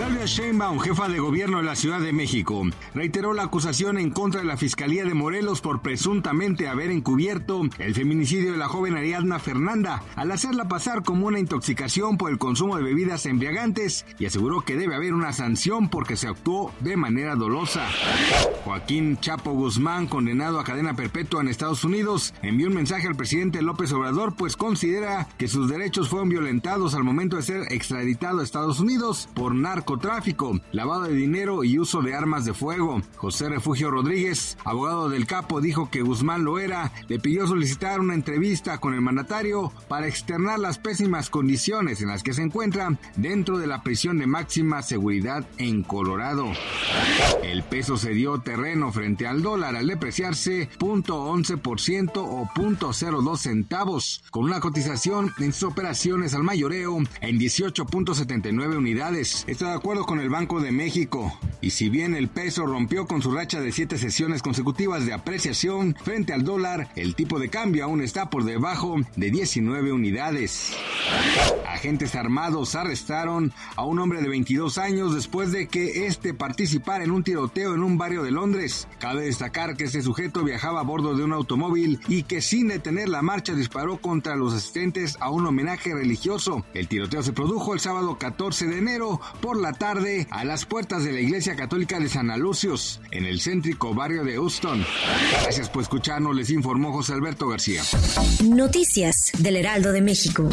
Claudia Sheinbaum, jefa de gobierno de la Ciudad de México, reiteró la acusación en contra de la Fiscalía de Morelos por presuntamente haber encubierto el feminicidio de la joven Ariadna Fernanda al hacerla pasar como una intoxicación por el consumo de bebidas embriagantes y aseguró que debe haber una sanción porque se actuó de manera dolosa. Joaquín Chapo Guzmán, condenado a cadena perpetua en Estados Unidos, envió un mensaje al presidente López Obrador pues considera que sus derechos fueron violentados al momento de ser extraditado a Estados Unidos por narco narcotráfico, lavado de dinero y uso de armas de fuego. José Refugio Rodríguez, abogado del capo, dijo que Guzmán lo era, le pidió solicitar una entrevista con el mandatario para externar las pésimas condiciones en las que se encuentra dentro de la prisión de máxima seguridad en Colorado. El peso se dio terreno frente al dólar al depreciarse 0.11% o 0.02 centavos, con una cotización en sus operaciones al mayoreo en 18.79 unidades. Está de acuerdo con el Banco de México. Y si bien el peso rompió con su racha de siete sesiones consecutivas de apreciación frente al dólar, el tipo de cambio aún está por debajo de 19 unidades. Agentes armados arrestaron a un hombre de 22 años después de que este participara en un tiroteo en un barrio de Londres. Cabe destacar que este sujeto viajaba a bordo de un automóvil y que sin detener la marcha disparó contra los asistentes a un homenaje religioso. El tiroteo se produjo el sábado 14 de enero por la tarde a las puertas de la Iglesia Católica de San Alucios, en el céntrico barrio de Houston. Gracias por escucharnos, les informó José Alberto García. Noticias del Heraldo de México.